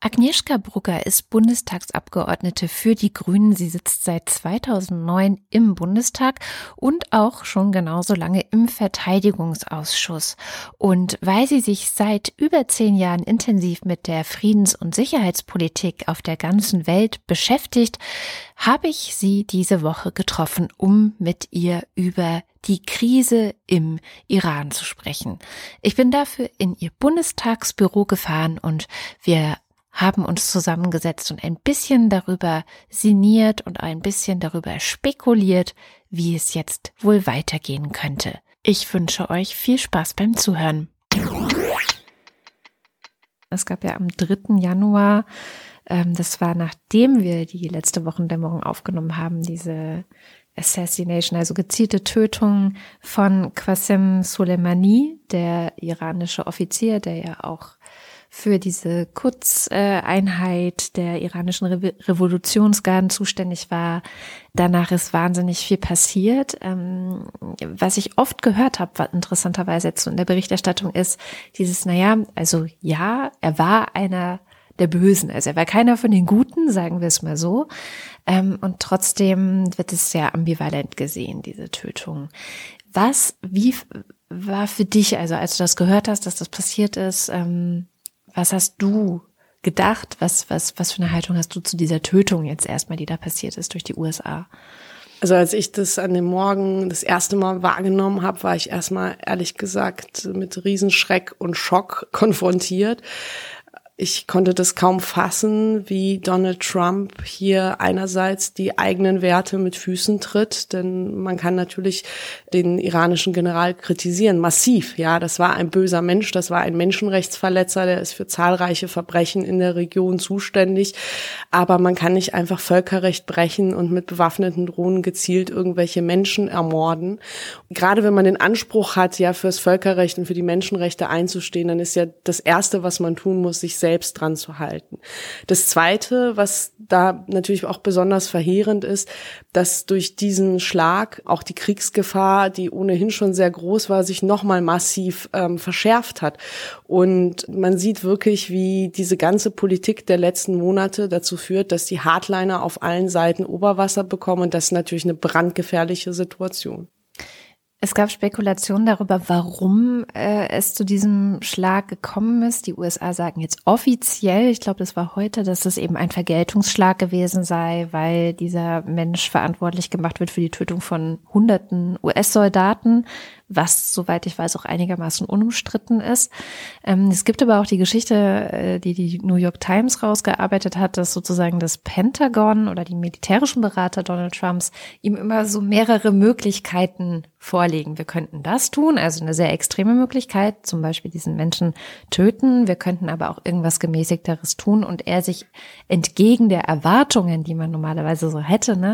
Agnieszka Brugger ist Bundestagsabgeordnete für die Grünen. Sie sitzt seit 2009 im Bundestag und auch schon genauso lange im Verteidigungsausschuss. Und weil sie sich seit über zehn Jahren intensiv mit der Friedens- und Sicherheitspolitik auf der ganzen Welt beschäftigt, habe ich sie diese Woche getroffen, um mit ihr über die Krise im Iran zu sprechen. Ich bin dafür in ihr Bundestagsbüro gefahren und wir haben uns zusammengesetzt und ein bisschen darüber sinniert und ein bisschen darüber spekuliert, wie es jetzt wohl weitergehen könnte. Ich wünsche euch viel Spaß beim Zuhören. Es gab ja am 3. Januar, ähm, das war nachdem wir die letzte Wochendämmerung aufgenommen haben, diese Assassination, also gezielte Tötung von Qasim Soleimani, der iranische Offizier, der ja auch für diese Kurzeinheit der iranischen Re Revolutionsgarden zuständig war. Danach ist wahnsinnig viel passiert. Ähm, was ich oft gehört habe, interessanterweise jetzt so in der Berichterstattung ist, dieses, naja, also ja, er war einer der Bösen. Also er war keiner von den Guten, sagen wir es mal so. Ähm, und trotzdem wird es sehr ambivalent gesehen, diese Tötung. Was, wie war für dich, also als du das gehört hast, dass das passiert ist, ähm, was hast du gedacht? Was, was, was für eine Haltung hast du zu dieser Tötung jetzt erstmal, die da passiert ist durch die USA? Also als ich das an dem Morgen das erste Mal wahrgenommen habe, war ich erstmal ehrlich gesagt mit Riesenschreck und Schock konfrontiert, ich konnte das kaum fassen, wie Donald Trump hier einerseits die eigenen Werte mit Füßen tritt, denn man kann natürlich den iranischen General kritisieren, massiv. Ja, das war ein böser Mensch, das war ein Menschenrechtsverletzer, der ist für zahlreiche Verbrechen in der Region zuständig. Aber man kann nicht einfach Völkerrecht brechen und mit bewaffneten Drohnen gezielt irgendwelche Menschen ermorden. Gerade wenn man den Anspruch hat, ja, fürs Völkerrecht und für die Menschenrechte einzustehen, dann ist ja das Erste, was man tun muss, sich selbst dran zu halten. Das Zweite, was da natürlich auch besonders verheerend ist, dass durch diesen Schlag auch die Kriegsgefahr, die ohnehin schon sehr groß war, sich nochmal massiv ähm, verschärft hat. Und man sieht wirklich, wie diese ganze Politik der letzten Monate dazu führt, dass die Hardliner auf allen Seiten Oberwasser bekommen. Und das ist natürlich eine brandgefährliche Situation. Es gab Spekulationen darüber, warum äh, es zu diesem Schlag gekommen ist. Die USA sagen jetzt offiziell, ich glaube, das war heute, dass es eben ein Vergeltungsschlag gewesen sei, weil dieser Mensch verantwortlich gemacht wird für die Tötung von hunderten US-Soldaten was, soweit ich weiß, auch einigermaßen unumstritten ist. Ähm, es gibt aber auch die Geschichte, äh, die die New York Times rausgearbeitet hat, dass sozusagen das Pentagon oder die militärischen Berater Donald Trumps ihm immer so mehrere Möglichkeiten vorlegen. Wir könnten das tun, also eine sehr extreme Möglichkeit, zum Beispiel diesen Menschen töten. Wir könnten aber auch irgendwas gemäßigteres tun und er sich entgegen der Erwartungen, die man normalerweise so hätte, ne,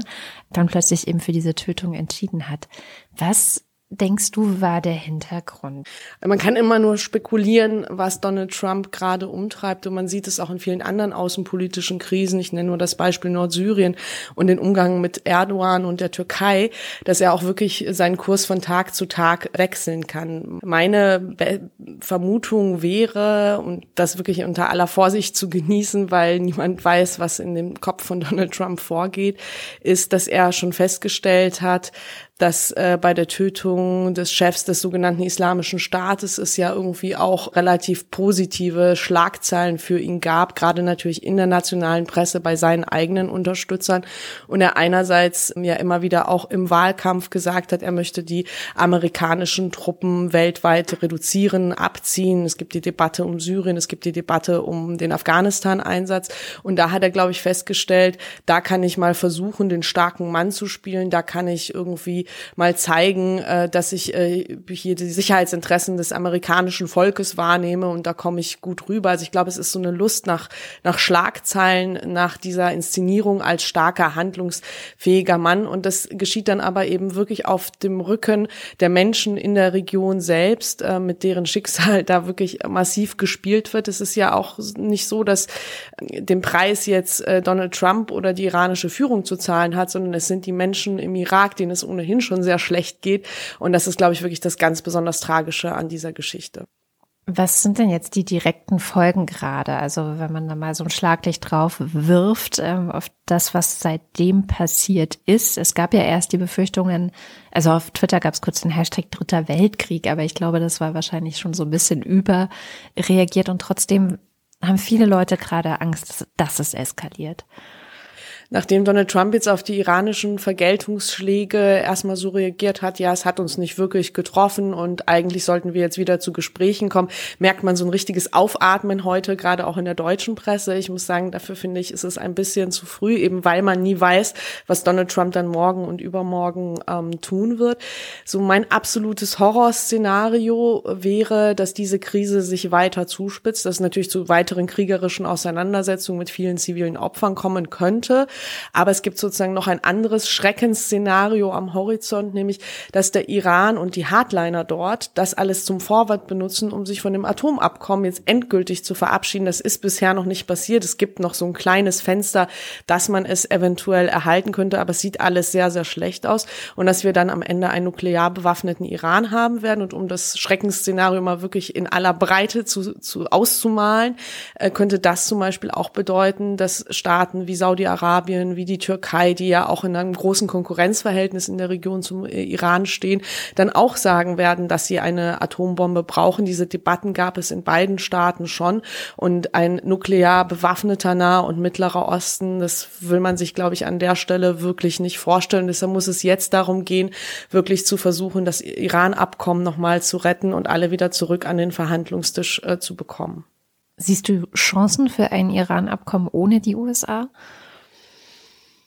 dann plötzlich eben für diese Tötung entschieden hat. Was denkst du, war der Hintergrund? Man kann immer nur spekulieren, was Donald Trump gerade umtreibt. Und man sieht es auch in vielen anderen außenpolitischen Krisen. Ich nenne nur das Beispiel Nordsyrien und den Umgang mit Erdogan und der Türkei, dass er auch wirklich seinen Kurs von Tag zu Tag wechseln kann. Meine Be Vermutung wäre, und das wirklich unter aller Vorsicht zu genießen, weil niemand weiß, was in dem Kopf von Donald Trump vorgeht, ist, dass er schon festgestellt hat, dass äh, bei der Tötung des Chefs des sogenannten Islamischen Staates es ja irgendwie auch relativ positive Schlagzeilen für ihn gab, gerade natürlich in der nationalen Presse bei seinen eigenen Unterstützern. Und er einerseits ja immer wieder auch im Wahlkampf gesagt hat, er möchte die amerikanischen Truppen weltweit reduzieren, abziehen. Es gibt die Debatte um Syrien, es gibt die Debatte um den Afghanistan-Einsatz. Und da hat er, glaube ich, festgestellt, da kann ich mal versuchen, den starken Mann zu spielen, da kann ich irgendwie mal zeigen, äh, dass ich äh, hier die Sicherheitsinteressen des amerikanischen Volkes wahrnehme und da komme ich gut rüber. Also ich glaube, es ist so eine Lust nach, nach Schlagzeilen, nach dieser Inszenierung als starker, handlungsfähiger Mann und das geschieht dann aber eben wirklich auf dem Rücken der Menschen in der Region selbst, äh, mit deren Schicksal da wirklich massiv gespielt wird. Es ist ja auch nicht so, dass den Preis jetzt äh, Donald Trump oder die iranische Führung zu zahlen hat, sondern es sind die Menschen im Irak, denen es ohnehin ohnehin schon sehr schlecht geht. Und das ist, glaube ich, wirklich das ganz besonders Tragische an dieser Geschichte. Was sind denn jetzt die direkten Folgen gerade? Also wenn man da mal so ein Schlaglicht drauf wirft ähm, auf das, was seitdem passiert ist. Es gab ja erst die Befürchtungen, also auf Twitter gab es kurz den Hashtag Dritter Weltkrieg, aber ich glaube, das war wahrscheinlich schon so ein bisschen überreagiert und trotzdem haben viele Leute gerade Angst, dass es eskaliert nachdem Donald Trump jetzt auf die iranischen Vergeltungsschläge erstmal so reagiert hat, ja, es hat uns nicht wirklich getroffen und eigentlich sollten wir jetzt wieder zu Gesprächen kommen, merkt man so ein richtiges Aufatmen heute, gerade auch in der deutschen Presse. Ich muss sagen, dafür finde ich, ist es ein bisschen zu früh, eben weil man nie weiß, was Donald Trump dann morgen und übermorgen ähm, tun wird. So mein absolutes Horrorszenario wäre, dass diese Krise sich weiter zuspitzt, dass es natürlich zu weiteren kriegerischen Auseinandersetzungen mit vielen zivilen Opfern kommen könnte. Aber es gibt sozusagen noch ein anderes Schreckensszenario am Horizont, nämlich, dass der Iran und die Hardliner dort das alles zum Vorwand benutzen, um sich von dem Atomabkommen jetzt endgültig zu verabschieden. Das ist bisher noch nicht passiert. Es gibt noch so ein kleines Fenster, dass man es eventuell erhalten könnte, aber es sieht alles sehr, sehr schlecht aus. Und dass wir dann am Ende einen nuklear bewaffneten Iran haben werden. Und um das Schreckensszenario mal wirklich in aller Breite zu, zu auszumalen, äh, könnte das zum Beispiel auch bedeuten, dass Staaten wie Saudi-Arabien Saudi-Arabien, wie die Türkei, die ja auch in einem großen Konkurrenzverhältnis in der Region zum äh, Iran stehen, dann auch sagen werden, dass sie eine Atombombe brauchen. Diese Debatten gab es in beiden Staaten schon. Und ein nuklear bewaffneter Nah- und Mittlerer Osten, das will man sich, glaube ich, an der Stelle wirklich nicht vorstellen. Deshalb muss es jetzt darum gehen, wirklich zu versuchen, das Iran-Abkommen nochmal zu retten und alle wieder zurück an den Verhandlungstisch äh, zu bekommen. Siehst du Chancen für ein Iran-Abkommen ohne die USA?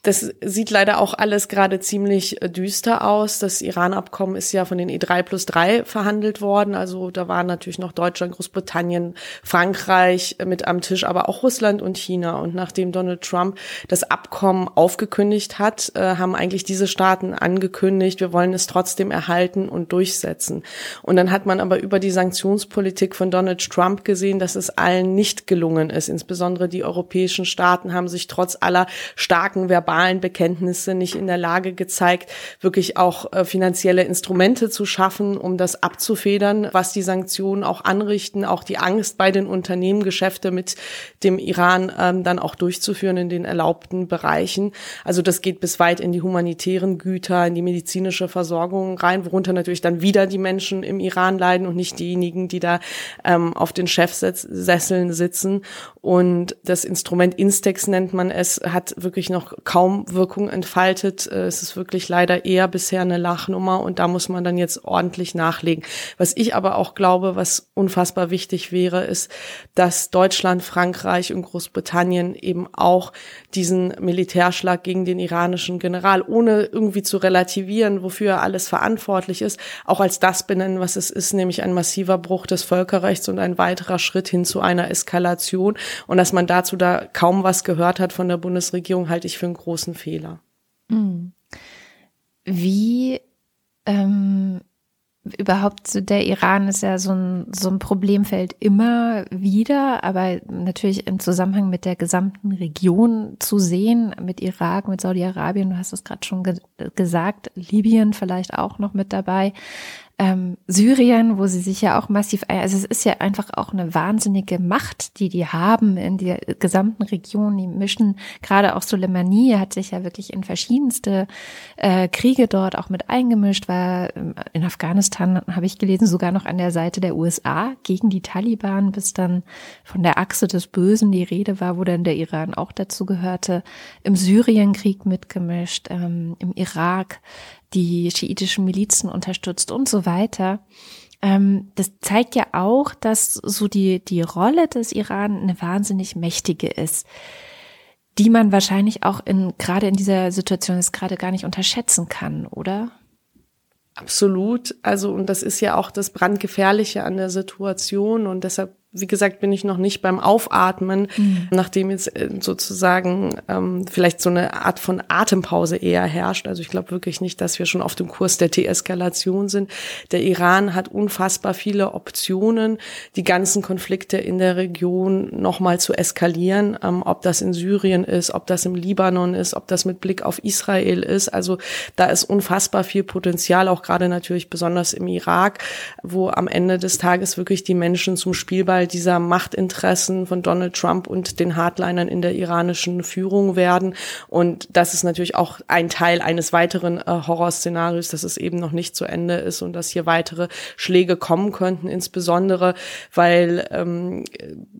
Das sieht leider auch alles gerade ziemlich äh, düster aus. Das Iran-Abkommen ist ja von den E3 plus 3 verhandelt worden. Also da waren natürlich noch Deutschland, Großbritannien, Frankreich mit am Tisch, aber auch Russland und China. Und nachdem Donald Trump das Abkommen aufgekündigt hat, äh, haben eigentlich diese Staaten angekündigt, wir wollen es trotzdem erhalten und durchsetzen. Und dann hat man aber über die Sanktionspolitik von Donald Trump gesehen, dass es allen nicht gelungen ist. Insbesondere die europäischen Staaten haben sich trotz aller starken verbalen Bekenntnisse nicht in der Lage gezeigt, wirklich auch äh, finanzielle Instrumente zu schaffen, um das abzufedern, was die Sanktionen auch anrichten, auch die Angst bei den Unternehmen, Geschäfte mit dem Iran ähm, dann auch durchzuführen in den erlaubten Bereichen. Also das geht bis weit in die humanitären Güter, in die medizinische Versorgung rein, worunter natürlich dann wieder die Menschen im Iran leiden und nicht diejenigen, die da ähm, auf den Chefsesseln sitzen. Und das Instrument Instex nennt man es, hat wirklich noch kaum kaum Wirkung entfaltet. Äh, es ist wirklich leider eher bisher eine Lachnummer und da muss man dann jetzt ordentlich nachlegen. Was ich aber auch glaube, was unfassbar wichtig wäre, ist, dass Deutschland, Frankreich und Großbritannien eben auch diesen Militärschlag gegen den iranischen General, ohne irgendwie zu relativieren, wofür er alles verantwortlich ist, auch als das benennen, was es ist, nämlich ein massiver Bruch des Völkerrechts und ein weiterer Schritt hin zu einer Eskalation. Und dass man dazu da kaum was gehört hat von der Bundesregierung, halte ich für einen großen Fehler. Hm. Wie ähm, überhaupt der Iran ist ja so ein, so ein Problemfeld immer wieder, aber natürlich im Zusammenhang mit der gesamten Region zu sehen, mit Irak, mit Saudi-Arabien, du hast es gerade schon ge gesagt, Libyen vielleicht auch noch mit dabei ähm, Syrien, wo sie sich ja auch massiv, also es ist ja einfach auch eine wahnsinnige Macht, die die haben in der gesamten Region. Die mischen gerade auch Soleimani hat sich ja wirklich in verschiedenste äh, Kriege dort auch mit eingemischt, war ähm, in Afghanistan, habe ich gelesen, sogar noch an der Seite der USA gegen die Taliban, bis dann von der Achse des Bösen die Rede war, wo dann der Iran auch dazu gehörte, im Syrienkrieg mitgemischt, ähm, im Irak die schiitischen Milizen unterstützt und so weiter. Ähm, das zeigt ja auch, dass so die, die Rolle des Iran eine wahnsinnig mächtige ist, die man wahrscheinlich auch in, gerade in dieser Situation jetzt gerade gar nicht unterschätzen kann, oder? Absolut. Also, und das ist ja auch das Brandgefährliche an der Situation. Und deshalb wie gesagt, bin ich noch nicht beim Aufatmen, mhm. nachdem jetzt äh, sozusagen ähm, vielleicht so eine Art von Atempause eher herrscht. Also ich glaube wirklich nicht, dass wir schon auf dem Kurs der Deeskalation sind. Der Iran hat unfassbar viele Optionen, die ganzen Konflikte in der Region nochmal zu eskalieren, ähm, ob das in Syrien ist, ob das im Libanon ist, ob das mit Blick auf Israel ist. Also da ist unfassbar viel Potenzial, auch gerade natürlich besonders im Irak, wo am Ende des Tages wirklich die Menschen zum Spielball dieser Machtinteressen von Donald Trump und den Hardlinern in der iranischen Führung werden. Und das ist natürlich auch ein Teil eines weiteren äh, Horrorszenarios, dass es eben noch nicht zu Ende ist und dass hier weitere Schläge kommen könnten, insbesondere weil ähm,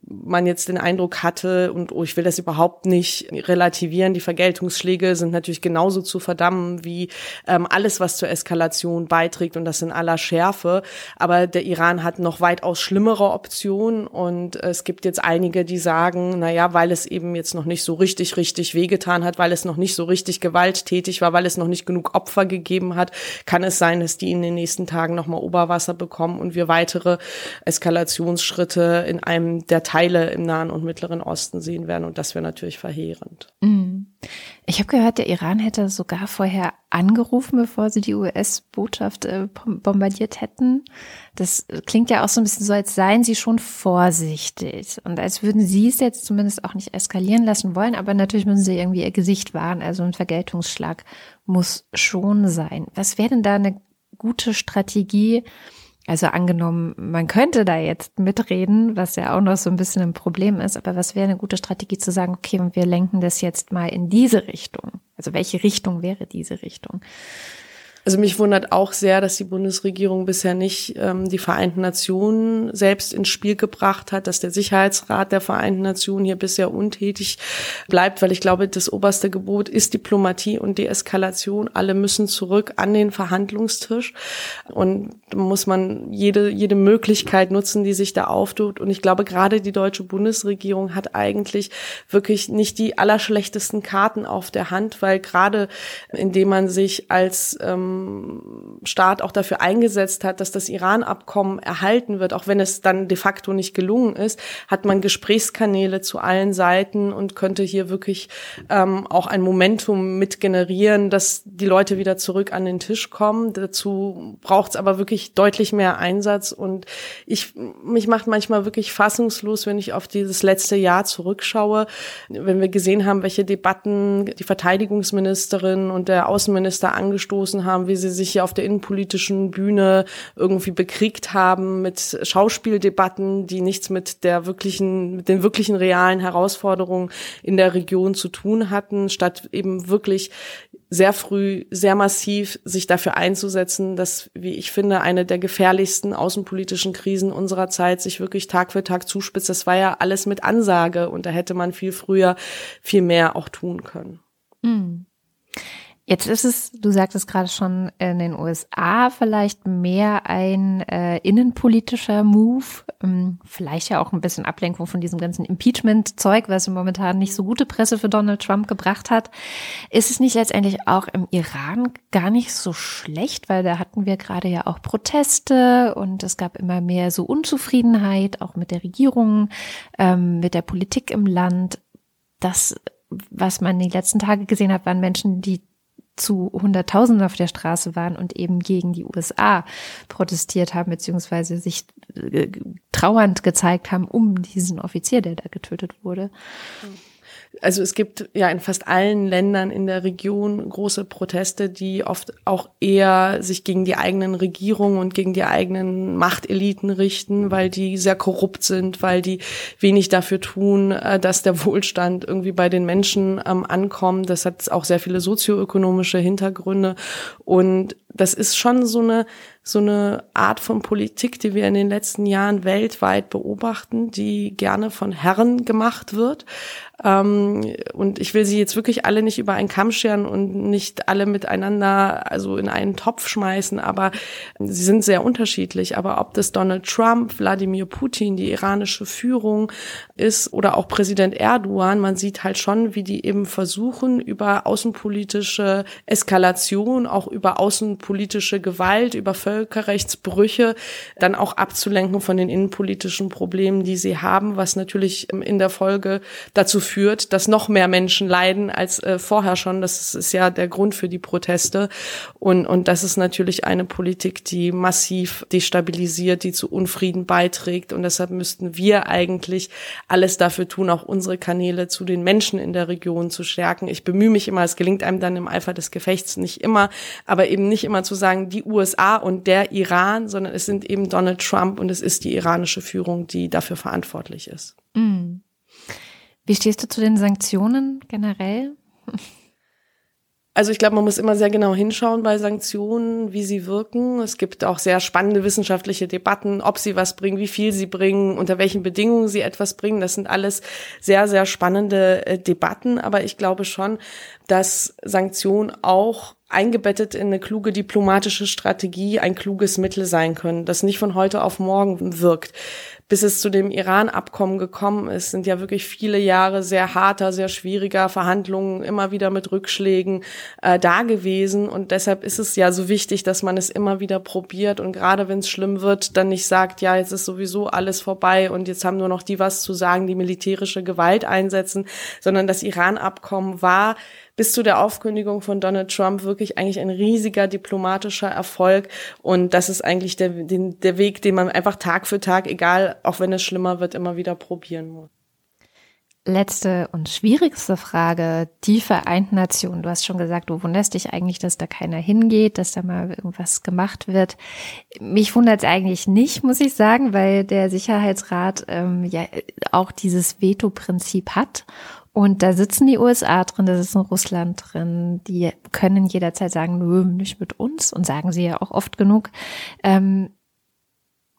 man jetzt den Eindruck hatte, und oh, ich will das überhaupt nicht relativieren, die Vergeltungsschläge sind natürlich genauso zu verdammen wie ähm, alles, was zur Eskalation beiträgt und das in aller Schärfe. Aber der Iran hat noch weitaus schlimmere Optionen und es gibt jetzt einige, die sagen, na ja, weil es eben jetzt noch nicht so richtig, richtig wehgetan hat, weil es noch nicht so richtig gewalttätig war, weil es noch nicht genug Opfer gegeben hat, kann es sein, dass die in den nächsten Tagen nochmal Oberwasser bekommen und wir weitere Eskalationsschritte in einem der Teile im Nahen und Mittleren Osten sehen werden. Und das wäre natürlich verheerend. Mhm. Ich habe gehört, der Iran hätte sogar vorher angerufen, bevor sie die US-Botschaft äh, bombardiert hätten. Das klingt ja auch so ein bisschen so, als seien sie schon vorsichtig und als würden sie es jetzt zumindest auch nicht eskalieren lassen wollen. Aber natürlich müssen sie irgendwie ihr Gesicht wahren. Also ein Vergeltungsschlag muss schon sein. Was wäre denn da eine gute Strategie? Also angenommen, man könnte da jetzt mitreden, was ja auch noch so ein bisschen ein Problem ist, aber was wäre eine gute Strategie zu sagen, okay, wir lenken das jetzt mal in diese Richtung? Also welche Richtung wäre diese Richtung? Also mich wundert auch sehr, dass die Bundesregierung bisher nicht ähm, die Vereinten Nationen selbst ins Spiel gebracht hat, dass der Sicherheitsrat der Vereinten Nationen hier bisher untätig bleibt, weil ich glaube, das oberste Gebot ist Diplomatie und Deeskalation. Alle müssen zurück an den Verhandlungstisch und muss man jede, jede Möglichkeit nutzen, die sich da auftut. Und ich glaube, gerade die deutsche Bundesregierung hat eigentlich wirklich nicht die allerschlechtesten Karten auf der Hand, weil gerade indem man sich als ähm, Staat auch dafür eingesetzt hat, dass das Iran-Abkommen erhalten wird, auch wenn es dann de facto nicht gelungen ist, hat man Gesprächskanäle zu allen Seiten und könnte hier wirklich ähm, auch ein Momentum mit generieren, dass die Leute wieder zurück an den Tisch kommen. Dazu braucht es aber wirklich deutlich mehr Einsatz und ich mich macht manchmal wirklich fassungslos, wenn ich auf dieses letzte Jahr zurückschaue, wenn wir gesehen haben, welche Debatten die Verteidigungsministerin und der Außenminister angestoßen haben, wie sie sich hier auf der innenpolitischen Bühne irgendwie bekriegt haben mit Schauspieldebatten, die nichts mit der wirklichen, mit den wirklichen realen Herausforderungen in der Region zu tun hatten, statt eben wirklich sehr früh, sehr massiv sich dafür einzusetzen, dass, wie ich finde, eine der gefährlichsten außenpolitischen Krisen unserer Zeit sich wirklich Tag für Tag zuspitzt. Das war ja alles mit Ansage und da hätte man viel früher viel mehr auch tun können. Mhm. Jetzt ist es, du sagtest gerade schon, in den USA vielleicht mehr ein äh, innenpolitischer Move, ähm, vielleicht ja auch ein bisschen Ablenkung von diesem ganzen Impeachment-Zeug, was momentan nicht so gute Presse für Donald Trump gebracht hat. Ist es nicht letztendlich auch im Iran gar nicht so schlecht, weil da hatten wir gerade ja auch Proteste und es gab immer mehr so Unzufriedenheit, auch mit der Regierung, ähm, mit der Politik im Land. Das was man die letzten Tage gesehen hat, waren Menschen, die zu Hunderttausenden auf der Straße waren und eben gegen die USA protestiert haben, beziehungsweise sich äh, trauernd gezeigt haben um diesen Offizier, der da getötet wurde. Mhm also es gibt ja in fast allen Ländern in der Region große Proteste, die oft auch eher sich gegen die eigenen Regierungen und gegen die eigenen Machteliten richten, weil die sehr korrupt sind, weil die wenig dafür tun, äh, dass der Wohlstand irgendwie bei den Menschen ähm, ankommt. Das hat auch sehr viele sozioökonomische Hintergründe und das ist schon so eine so eine Art von Politik, die wir in den letzten Jahren weltweit beobachten, die gerne von Herren gemacht wird. Ähm, und ich will sie jetzt wirklich alle nicht über einen Kamm scheren und nicht alle miteinander also in einen Topf schmeißen, aber sie sind sehr unterschiedlich. Aber ob das Donald Trump, Wladimir Putin, die iranische Führung ist oder auch Präsident Erdogan, man sieht halt schon, wie die eben versuchen, über außenpolitische Eskalation, auch über außenpolitische Gewalt, über Völker Völkerrechtsbrüche dann auch abzulenken von den innenpolitischen Problemen, die sie haben, was natürlich in der Folge dazu führt, dass noch mehr Menschen leiden als äh, vorher schon. Das ist ja der Grund für die Proteste. Und, und das ist natürlich eine Politik, die massiv destabilisiert, die zu Unfrieden beiträgt. Und deshalb müssten wir eigentlich alles dafür tun, auch unsere Kanäle zu den Menschen in der Region zu stärken. Ich bemühe mich immer, es gelingt einem dann im Eifer des Gefechts nicht immer, aber eben nicht immer zu sagen, die USA und der Iran, sondern es sind eben Donald Trump und es ist die iranische Führung, die dafür verantwortlich ist. Mm. Wie stehst du zu den Sanktionen generell? Also ich glaube, man muss immer sehr genau hinschauen bei Sanktionen, wie sie wirken. Es gibt auch sehr spannende wissenschaftliche Debatten, ob sie was bringen, wie viel sie bringen, unter welchen Bedingungen sie etwas bringen. Das sind alles sehr, sehr spannende äh, Debatten. Aber ich glaube schon, dass Sanktionen auch eingebettet in eine kluge diplomatische Strategie ein kluges Mittel sein können, das nicht von heute auf morgen wirkt bis es zu dem Iran-Abkommen gekommen ist, sind ja wirklich viele Jahre sehr harter, sehr schwieriger Verhandlungen, immer wieder mit Rückschlägen äh, da gewesen. Und deshalb ist es ja so wichtig, dass man es immer wieder probiert und gerade wenn es schlimm wird, dann nicht sagt, ja, jetzt ist sowieso alles vorbei und jetzt haben nur noch die was zu sagen, die militärische Gewalt einsetzen, sondern das Iran-Abkommen war bis zu der Aufkündigung von Donald Trump wirklich eigentlich ein riesiger diplomatischer Erfolg. Und das ist eigentlich der, den, der Weg, den man einfach Tag für Tag, egal, auch wenn es schlimmer wird, immer wieder probieren muss. Letzte und schwierigste Frage. Die Vereinten Nationen. Du hast schon gesagt, du wunderst dich eigentlich, dass da keiner hingeht, dass da mal irgendwas gemacht wird. Mich wundert es eigentlich nicht, muss ich sagen, weil der Sicherheitsrat ähm, ja auch dieses Veto-Prinzip hat und da sitzen die USA drin, da sitzen Russland drin, die können jederzeit sagen, nö, nicht mit uns und sagen sie ja auch oft genug. Ähm,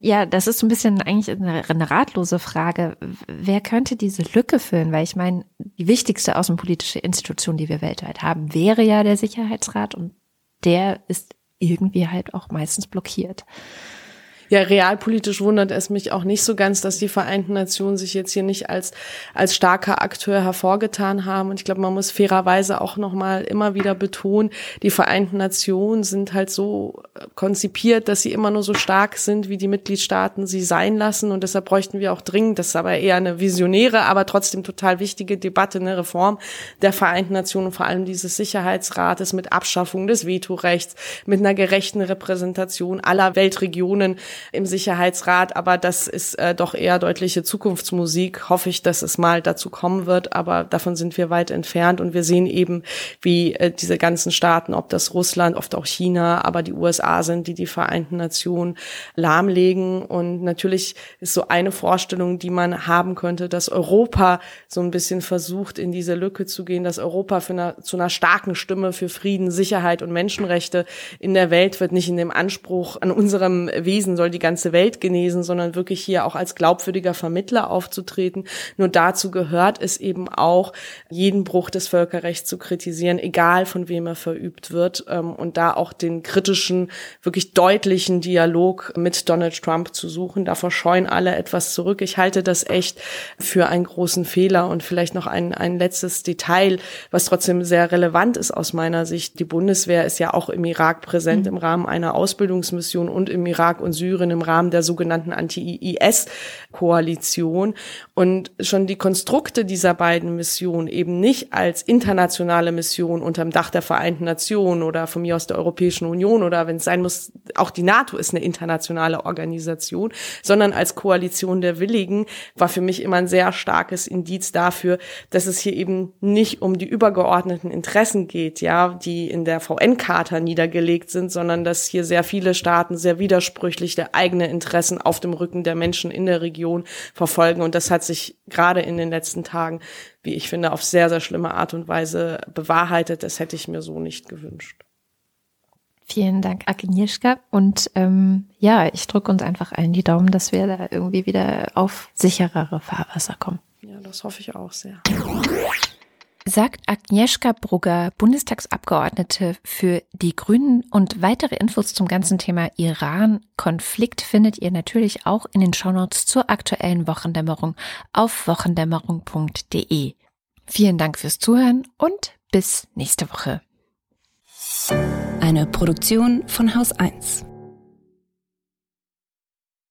ja, das ist so ein bisschen eigentlich eine, eine ratlose Frage. Wer könnte diese Lücke füllen? Weil ich meine, die wichtigste außenpolitische Institution, die wir weltweit haben, wäre ja der Sicherheitsrat und der ist irgendwie halt auch meistens blockiert. Ja, realpolitisch wundert es mich auch nicht so ganz, dass die Vereinten Nationen sich jetzt hier nicht als, als starker Akteur hervorgetan haben. Und ich glaube, man muss fairerweise auch nochmal immer wieder betonen, die Vereinten Nationen sind halt so konzipiert, dass sie immer nur so stark sind, wie die Mitgliedstaaten sie sein lassen. Und deshalb bräuchten wir auch dringend, das ist aber eher eine visionäre, aber trotzdem total wichtige Debatte, eine Reform der Vereinten Nationen, vor allem dieses Sicherheitsrates mit Abschaffung des Vetorechts, mit einer gerechten Repräsentation aller Weltregionen im Sicherheitsrat, aber das ist äh, doch eher deutliche Zukunftsmusik. Hoffe ich, dass es mal dazu kommen wird, aber davon sind wir weit entfernt und wir sehen eben, wie äh, diese ganzen Staaten, ob das Russland, oft auch China, aber die USA sind, die die Vereinten Nationen lahmlegen und natürlich ist so eine Vorstellung, die man haben könnte, dass Europa so ein bisschen versucht, in diese Lücke zu gehen, dass Europa für eine, zu einer starken Stimme für Frieden, Sicherheit und Menschenrechte in der Welt wird, nicht in dem Anspruch an unserem Wesen soll soll die ganze Welt genesen, sondern wirklich hier auch als glaubwürdiger Vermittler aufzutreten. Nur dazu gehört es eben auch, jeden Bruch des Völkerrechts zu kritisieren, egal von wem er verübt wird, ähm, und da auch den kritischen, wirklich deutlichen Dialog mit Donald Trump zu suchen. Davor scheuen alle etwas zurück. Ich halte das echt für einen großen Fehler und vielleicht noch ein, ein letztes Detail, was trotzdem sehr relevant ist aus meiner Sicht. Die Bundeswehr ist ja auch im Irak präsent mhm. im Rahmen einer Ausbildungsmission und im Irak und Syrien Syrien im Rahmen der sogenannten Anti-IS-Koalition. Und schon die Konstrukte dieser beiden Missionen eben nicht als internationale Mission unterm Dach der Vereinten Nationen oder von mir aus der Europäischen Union oder wenn es sein muss, auch die NATO ist eine internationale Organisation, sondern als Koalition der Willigen war für mich immer ein sehr starkes Indiz dafür, dass es hier eben nicht um die übergeordneten Interessen geht, ja, die in der VN-Charta niedergelegt sind, sondern dass hier sehr viele Staaten sehr widersprüchlich der eigene Interessen auf dem Rücken der Menschen in der Region verfolgen. Und das hat sich gerade in den letzten Tagen, wie ich finde, auf sehr, sehr schlimme Art und Weise bewahrheitet. Das hätte ich mir so nicht gewünscht. Vielen Dank, Agnieszka. Und ähm, ja, ich drücke uns einfach allen die Daumen, dass wir da irgendwie wieder auf sicherere Fahrwasser kommen. Ja, das hoffe ich auch sehr sagt Agnieszka Brugger, Bundestagsabgeordnete für die Grünen. Und weitere Infos zum ganzen Thema Iran-Konflikt findet ihr natürlich auch in den Shownotes zur aktuellen Wochendämmerung auf wochendämmerung.de. Vielen Dank fürs Zuhören und bis nächste Woche. Eine Produktion von Haus 1.